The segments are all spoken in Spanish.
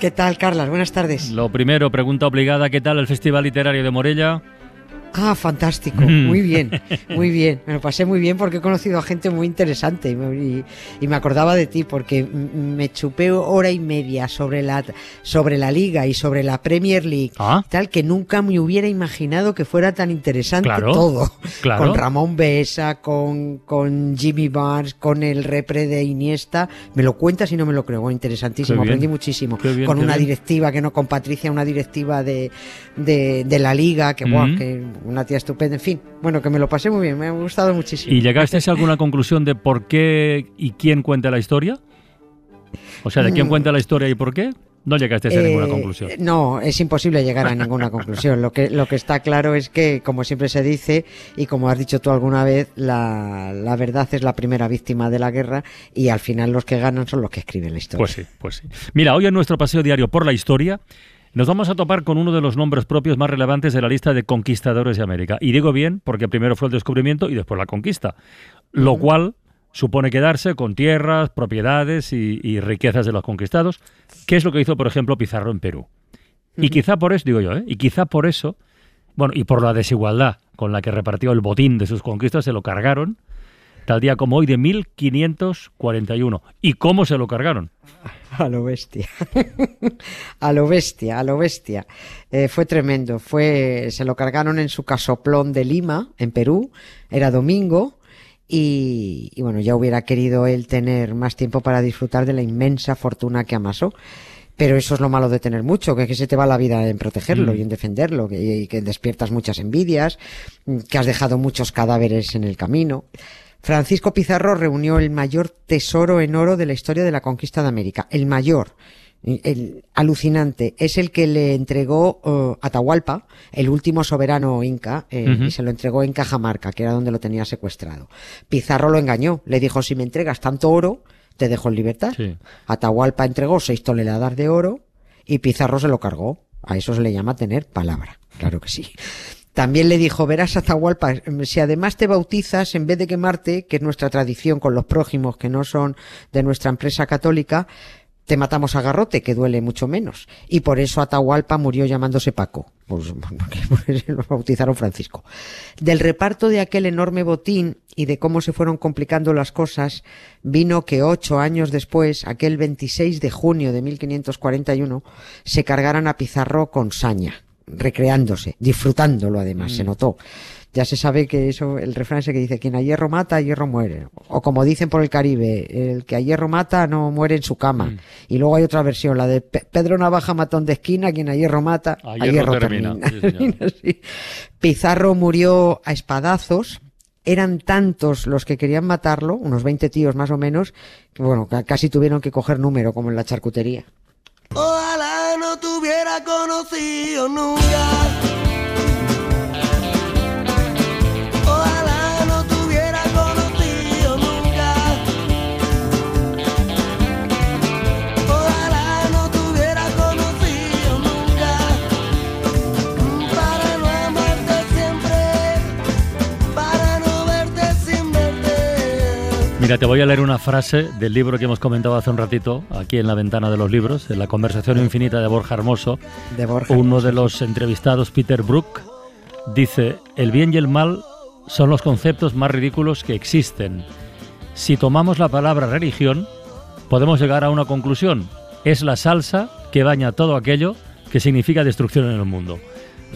¿Qué tal, Carlas? Buenas tardes. Lo primero, pregunta obligada, ¿qué tal el Festival Literario de Morella? Ah, fantástico, muy bien, muy bien. Me lo pasé muy bien porque he conocido a gente muy interesante y me, y, me acordaba de ti porque me chupé hora y media sobre la, sobre la liga y sobre la Premier League, Ah. tal que nunca me hubiera imaginado que fuera tan interesante Claro, todo. claro. Con Ramón Besa, con, con Jimmy Barnes, con el repre de Iniesta. Me lo cuentas y no me lo creo. Interesantísimo, Qué bien, aprendí muchísimo. bien, con una bien. directiva que no, con Patricia, una directiva de, de, de la liga, que, buah, Ujú. que una tía estupenda, en fin, bueno, que me lo pasé muy bien, me ha gustado muchísimo. ¿Y llegasteis a alguna conclusión de por qué y quién cuenta la historia? O sea, ¿de quién Mm. cuenta la historia y por qué? No llegasteis a ninguna Eh, conclusión. No, es imposible llegar a ninguna conclusión. Lo que, lo que está claro es que, como siempre se dice, y como has dicho tú alguna vez, la, la verdad es la primera víctima de la guerra y al final los que ganan son los que escriben la historia. Pues sí, pues sí. Mira, hoy en nuestro paseo diario por la historia nos vamos a topar con uno de los nombres propios más relevantes de la lista de conquistadores de América. Y digo bien porque primero fue el descubrimiento y después la conquista, lo cual supone quedarse con tierras, propiedades y, y riquezas de los conquistados, que es lo que hizo, por ejemplo, Pizarro en Perú. Y quizá por eso, digo yo, ¿eh? y quizá por eso, bueno, y por la desigualdad con la que repartió el botín de sus conquistas, se lo cargaron, tal día como hoy de 1541. ¿Y cómo se lo cargaron? A lo bestia. a lo bestia, a lo bestia. Eh, fue tremendo. Fue, se lo cargaron en su casoplón de Lima, en Perú. Era domingo. Y, y bueno, ya hubiera querido él tener más tiempo para disfrutar de la inmensa fortuna que amasó. Pero eso es lo malo de tener mucho, que, es que se te va la vida en protegerlo Mm. y en defenderlo, que, y que despiertas muchas envidias, que has dejado muchos cadáveres en el camino. Francisco Pizarro reunió el mayor tesoro en oro de la historia de la conquista de América. El mayor, el alucinante, es el que le entregó eh, Atahualpa, el último soberano inca, eh, y se lo entregó en Cajamarca, que era donde lo tenía secuestrado. Pizarro lo engañó, le dijo, si me entregas tanto oro, te dejo en libertad. Sí. Atahualpa entregó seis toneladas de oro y Pizarro se lo cargó. A eso se le llama tener palabra. Claro que sí. También le dijo, verás Atahualpa, si además te bautizas, en vez de quemarte, que es nuestra tradición con los prójimos que no son de nuestra empresa católica, te matamos a garrote, que duele mucho menos. Y por eso Atahualpa murió llamándose Paco. Pues porque lo bautizaron Francisco. Del reparto de aquel enorme botín y de cómo se fueron complicando las cosas, vino que ocho años después, aquel 26 de junio de 1541, se cargaran a Pizarro con saña, recreándose, disfrutándolo además, se notó. Ya se sabe que eso, el refrán ese que dice, quien a hierro mata, a hierro muere. O como dicen por el Caribe, el que a hierro mata no muere en su cama. Y luego hay otra versión, la de Pe- Pedro Navaja matón de esquina, quien a hierro mata, A a, hierro hierro, termina. termina. Sí, señor. Sí. Pizarro murió a espadazos. Eran tantos los que querían matarlo, unos 20 tíos más o menos, que bueno, ca- casi tuvieron que coger número, como en la charcutería. Conocido nunca. Mira, te voy a leer una frase del libro que hemos comentado hace un ratito, aquí en la ventana de los libros, en la conversación infinita de Borja Hermoso. De Borja. Uno de los entrevistados, Peter Brook, dice, el bien y el mal son los conceptos más ridículos que existen. Si tomamos la palabra religión, podemos llegar a una conclusión. Es la salsa que baña todo aquello que significa destrucción en el mundo.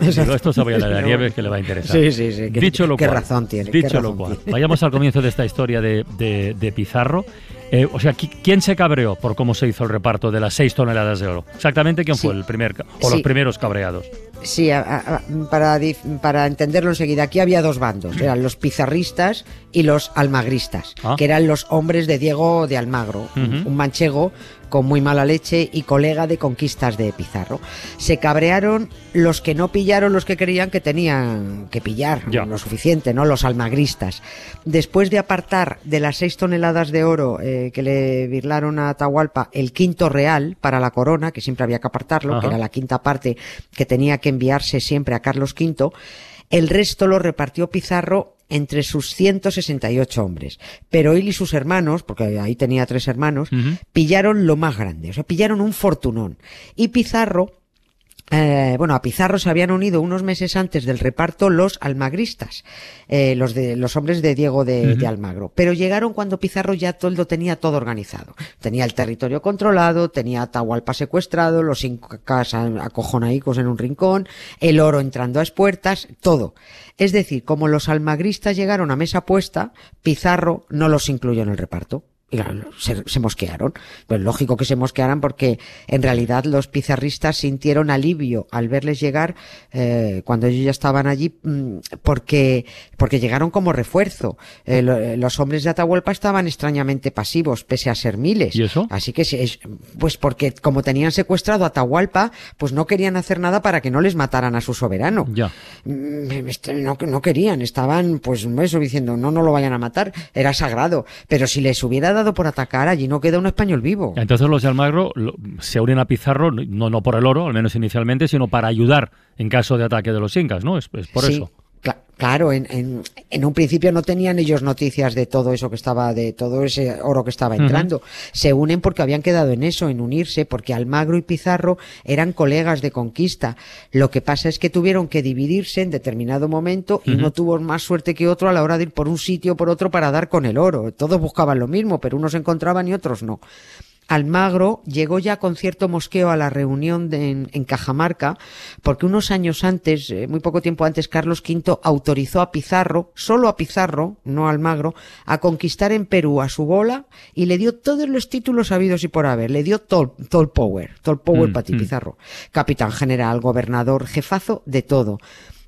Digo, esto se voy a leer a Nieves que le va a interesar. Sí, sí, sí. qué- Dicho lo qué cual, razón tiene. qué Dicho lo cual, tiene. vayamos al comienzo de esta historia de, de- de Pizarro. Eh, o sea, ¿qui- ¿quién se cabreó por cómo se hizo el reparto de las seis toneladas de oro? Exactamente, ¿quién Sí. fue el primer o los primeros cabreados? Sí, a- a- a- para, para entenderlo enseguida, aquí había dos bandos, eran los pizarristas y los almagristas, Ah. que eran los hombres de Diego de Almagro, un manchego con muy mala leche y colega de conquistas de Pizarro. Se cabrearon los que no pillaron los que creían que tenían que pillar, Ya. lo suficiente, ¿no? Los almagristas. Después de apartar de las seis toneladas de oro eh, que le virlaron a Atahualpa el quinto real para la corona, que siempre había que apartarlo, que era la quinta parte que tenía que enviarse siempre a Carlos V, el resto lo repartió Pizarro entre sus 168 hombres. Pero él y sus hermanos, porque ahí tenía tres hermanos, pillaron lo más grande, o sea, pillaron un fortunón. Y Pizarro, eh, bueno, a Pizarro se habían unido unos meses antes del reparto los almagristas, eh, los de los hombres de Diego de, de Almagro. Pero llegaron cuando Pizarro ya todo lo tenía todo organizado. Tenía el territorio controlado, tenía Atahualpa secuestrado, los incas acojonaicos en un rincón, el oro entrando a espuertas, todo. Es decir, como los almagristas llegaron a mesa puesta, Pizarro no los incluyó en el reparto. Y se, se mosquearon. Pues lógico que se mosquearan porque en realidad los pizarristas sintieron alivio al verles llegar eh, cuando ellos ya estaban allí mm, porque, porque llegaron como refuerzo. Eh, lo- eh, los hombres de Atahualpa estaban extrañamente pasivos, pese a ser miles. ¿Y eso? Así que, es- pues porque como tenían secuestrado a Atahualpa, pues no querían hacer nada para que no les mataran a su soberano. Ya. Mm, este, no, no querían, estaban pues eso diciendo, no, no lo vayan a matar, era sagrado, pero si les hubiera dado por atacar, allí no queda un español vivo. Entonces los de Almagro lo- se unen a Pizarro, no, no por el oro, al menos inicialmente, sino para ayudar en caso de ataque de los incas, ¿no? Es, es por Sí, eso. Cla- claro, en, en, en un principio no tenían ellos noticias de todo eso que estaba, de todo ese oro que estaba entrando. Se unen porque habían quedado en eso, en unirse, porque Almagro y Pizarro eran colegas de conquista. Lo que pasa es que tuvieron que dividirse en determinado momento y uno tuvo más suerte que otro a la hora de ir por un sitio o por otro para dar con el oro. Todos buscaban lo mismo, pero unos encontraban y otros no. Almagro llegó ya con cierto mosqueo a la reunión de- en, en Cajamarca, porque unos años antes, eh, muy poco tiempo antes, Carlos V autorizó a Pizarro, solo a Pizarro, no a Almagro, a conquistar en Perú a su bola y le dio todos los títulos habidos y por haber. Le dio todo, todo el power, todo el power Mm, para ti, mm. Pizarro. Capitán general, gobernador, jefazo, de todo.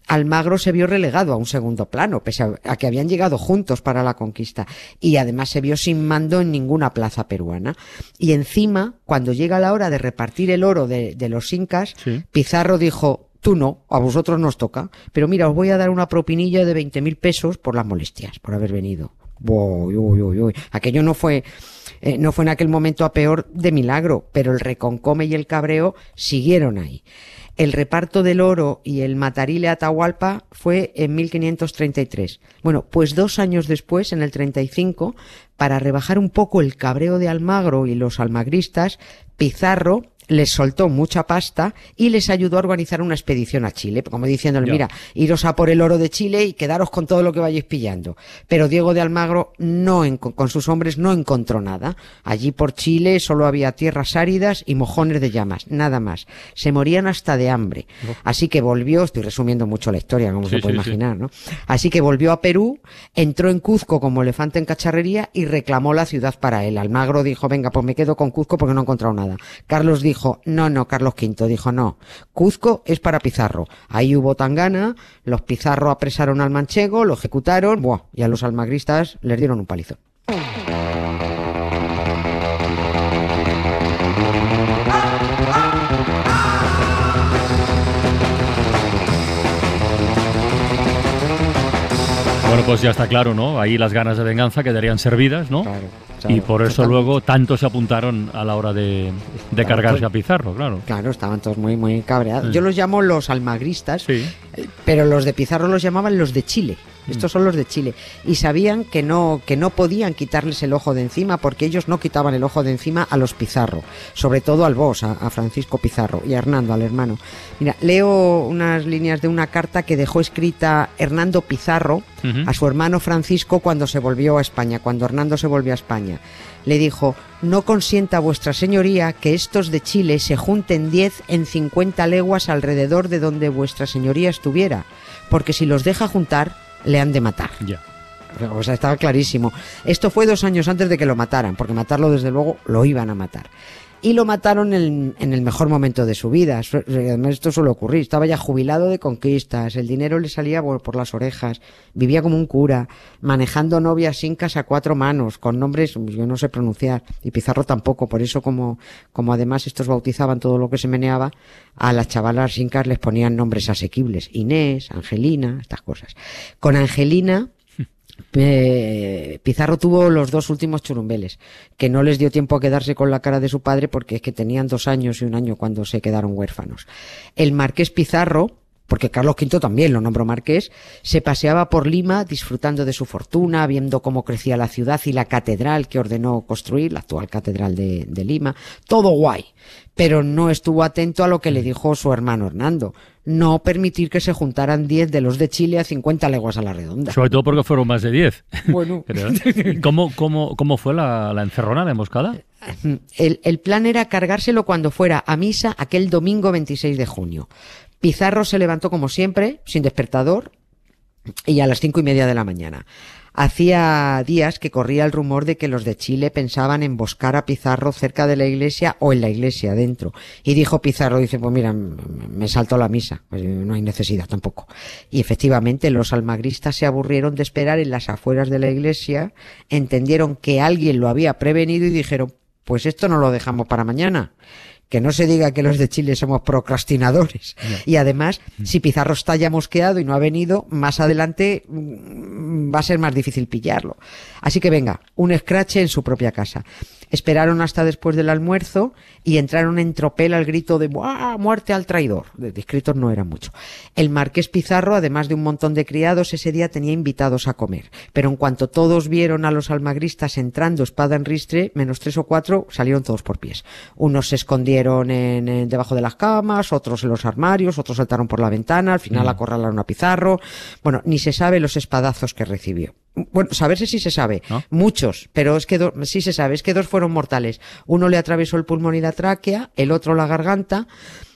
Almagro se vio relegado a un segundo plano, pese a, a que habían llegado juntos para la conquista, y además se vio sin mando en ninguna plaza peruana. Y encima, cuando llega la hora de repartir el oro de, de los incas, Sí. Pizarro dijo, tú no, a vosotros nos toca, pero mira, os voy a dar una propinilla de 20 mil pesos por las molestias, por haber venido. Uy, uy, uy, uy. Aquello no fue, eh, no fue en aquel momento a peor de milagro, pero el reconcome y el cabreo siguieron ahí. El reparto del oro y el matarile a Atahualpa fue en 1533. Bueno, pues dos años después, en el 35, para rebajar un poco el cabreo de Almagro y los almagristas, Pizarro les soltó mucha pasta y les ayudó a organizar una expedición a Chile, como diciéndole, mira, iros a por el oro de Chile y quedaros con todo lo que vayáis pillando. Pero Diego de Almagro no en- con sus hombres no encontró nada. Allí por Chile solo había tierras áridas y mojones de llamas, nada más. Se morían hasta de hambre. Así que volvió, estoy resumiendo mucho la historia, como Sí, se puede sí, sí. imaginar, ¿no? Así que volvió a Perú, entró en Cuzco como elefante en cacharrería y reclamó la ciudad para él. Almagro dijo, venga, pues me quedo con Cuzco porque no he encontrado nada. Carlos dijo, no, no, Carlos V dijo, no, Cuzco es para Pizarro. Ahí hubo tangana, los Pizarro apresaron al manchego, lo ejecutaron, buah, y a los almagristas les dieron un palizo. Bueno, pues ya está claro, ¿no? Ahí las ganas de venganza quedarían servidas, ¿no? Claro, y por eso totalmente. luego tanto se apuntaron a la hora de, de cargarse pues- a Pizarro, claro. Claro, estaban todos muy, muy cabreados. Sí. Yo los llamo los almagristas, Sí. Eh, Pero los de Pizarro los llamaban los de Chile. Estos son los de Chile. Y sabían que no, que no podían quitarles el ojo de encima porque ellos no quitaban el ojo de encima a los Pizarro. Sobre todo al boss, a, a Francisco Pizarro y a Hernando, al hermano. Mira, leo unas líneas de una carta que dejó escrita Hernando Pizarro a su hermano Francisco cuando se volvió a España, cuando Hernando se volvió a España. Le dijo, no consienta vuestra señoría que estos de Chile se junten 10 en 50 leguas alrededor de donde vuestra señoría estuviera, porque si los deja juntar, le han de matar. Ya. O sea, estaba clarísimo. Esto fue dos años antes de que lo mataran, porque matarlo desde luego lo iban a matar. Y lo mataron en, en el mejor momento de su vida. Esto suele ocurrir. Estaba ya jubilado de conquistas, el dinero le salía por, por las orejas, vivía como un cura, manejando novias incas a cuatro manos, con nombres yo no sé pronunciar, y Pizarro tampoco. Por eso, como, como además estos bautizaban todo lo que se meneaba, a las chavalas incas les ponían nombres asequibles. Inés, Angelina, estas cosas. Con Angelina, eh, Pizarro tuvo los dos últimos churumbeles, que no les dio tiempo a quedarse con la cara de su padre porque es que tenían dos años y un año cuando se quedaron huérfanos. El marqués Pizarro, porque Carlos V también lo nombró marqués, se paseaba por Lima disfrutando de su fortuna, viendo cómo crecía la ciudad y la catedral que ordenó construir, la actual catedral de, de Lima. Todo guay, pero no estuvo atento a lo que le dijo su hermano Hernando. No permitir que se juntaran 10 de los de Chile a 50 leguas a la redonda. Sobre todo porque fueron más de 10. Bueno. Pero, ¿y ¿Cómo, cómo, ¿Cómo fue la, la encerrona, la emboscada? El, el plan era cargárselo cuando fuera a misa aquel domingo 26 de junio. Pizarro se levantó como siempre, sin despertador, y a las cinco y media de la mañana. Hacía días que corría el rumor de que los de Chile pensaban emboscar a Pizarro cerca de la iglesia o en la iglesia dentro. Y dijo Pizarro, dice, pues mira, me saltó la misa, pues no hay necesidad tampoco. Y efectivamente los almagristas se aburrieron de esperar en las afueras de la iglesia, entendieron que alguien lo había prevenido y dijeron, pues esto no lo dejamos para mañana. Que no se diga que los de Chile somos procrastinadores. Y además, si Pizarro está ya mosqueado y no ha venido, más adelante mm, va a ser más difícil pillarlo. Así que venga, un escrache en su propia casa. Esperaron hasta después del almuerzo y entraron en tropel al grito de ¡Buah! muerte al traidor. De discritos no era mucho. El marqués Pizarro, además de un montón de criados, ese día tenía invitados a comer. Pero en cuanto todos vieron a los almagristas entrando espada en ristre, menos tres o cuatro, salieron todos por pies. Unos se escondieron en, en- debajo de las camas, otros en los armarios, otros saltaron por la ventana, al final acorralaron a Pizarro. Bueno, ni se sabe los espadazos que recibió. Bueno, saberse sí se sabe. ¿No? Muchos, pero es que do- sí se sabe, es que dos fueron mortales. Uno le atravesó el pulmón y la tráquea, el otro la garganta.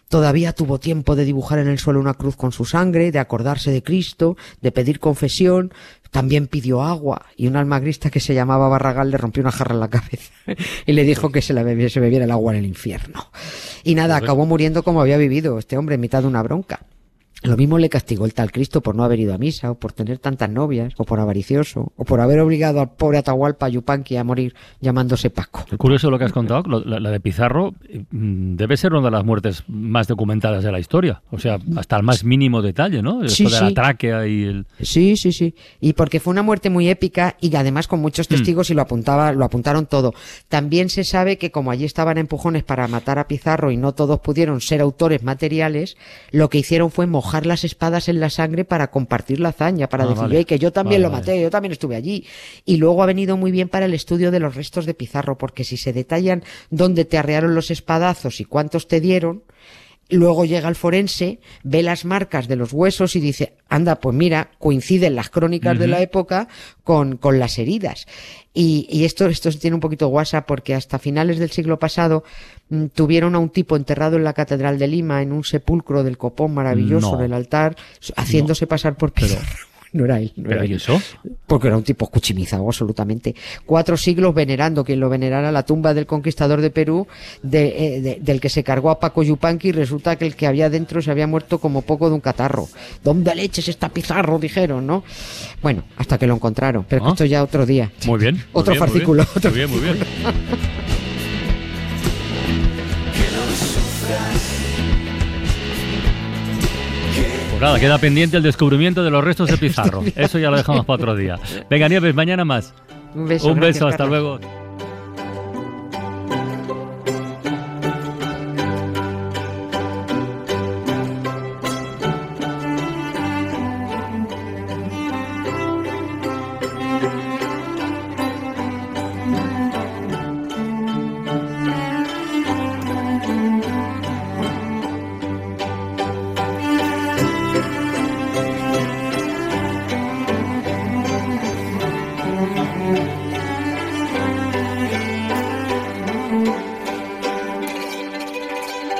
Todavía tuvo tiempo de dibujar en el suelo una cruz con su sangre, de acordarse de Cristo, de pedir confesión. También pidió agua y un almagrista que se llamaba Barragal le rompió una jarra en la cabeza y le dijo que se, la bebiera, se bebiera el agua en el infierno. Y nada, acabó muriendo como había vivido este hombre en mitad de una bronca. Lo mismo le castigó el tal Cristo por no haber ido a misa, o por tener tantas novias, o por avaricioso, o por haber obligado al pobre Atahualpa Yupanqui a morir llamándose Paco. Es curioso lo que has contado, la, la de Pizarro mm, debe ser una de las muertes más documentadas de la historia. O sea, hasta el más mínimo detalle, ¿no? Esto Sí, de la tráquea y el... Sí, sí, sí. Y porque fue una muerte muy épica y además con muchos testigos y lo apuntaba, lo apuntaron todo. También se sabe que como allí estaban empujones para matar a Pizarro y no todos pudieron ser autores materiales, lo que hicieron fue mojar las espadas en la sangre para compartir la hazaña, para Ah, decir, vale. "Ey, que yo también Vale, lo vale. maté, yo también estuve allí. Y luego ha venido muy bien para el estudio de los restos de Pizarro, porque si se detallan dónde te arrearon los espadazos y cuántos te dieron, Luego llega el forense, ve las marcas de los huesos y dice, anda, pues mira, coinciden las crónicas de la época con, con las heridas. Y, y esto, esto tiene un poquito guasa porque hasta finales del siglo pasado mm, tuvieron a un tipo enterrado en la Catedral de Lima en un sepulcro del copón maravilloso No. del altar, haciéndose pasar por Pizarro. No era él. No ¿Pero era él. eso? Porque era un tipo cuchimizado, absolutamente. Cuatro siglos venerando, quien lo venerara, la tumba del conquistador de Perú, de- eh, de- del que se cargó a Paco Yupanqui, y resulta que el que había dentro se había muerto como poco de un catarro. ¿Dónde leches está Pizarro? Dijeron, ¿no? Bueno, hasta que lo encontraron. Pero Ah. esto ya otro día. Muy bien. muy Otro bien, muy fascículo, bien. Muy bien, muy bien. Nada, queda pendiente el descubrimiento de los restos de Pizarro. Eso ya lo dejamos para otro día. Venga, Nieves, mañana más. Un beso. Un gracias, beso, hasta Carlos. luego.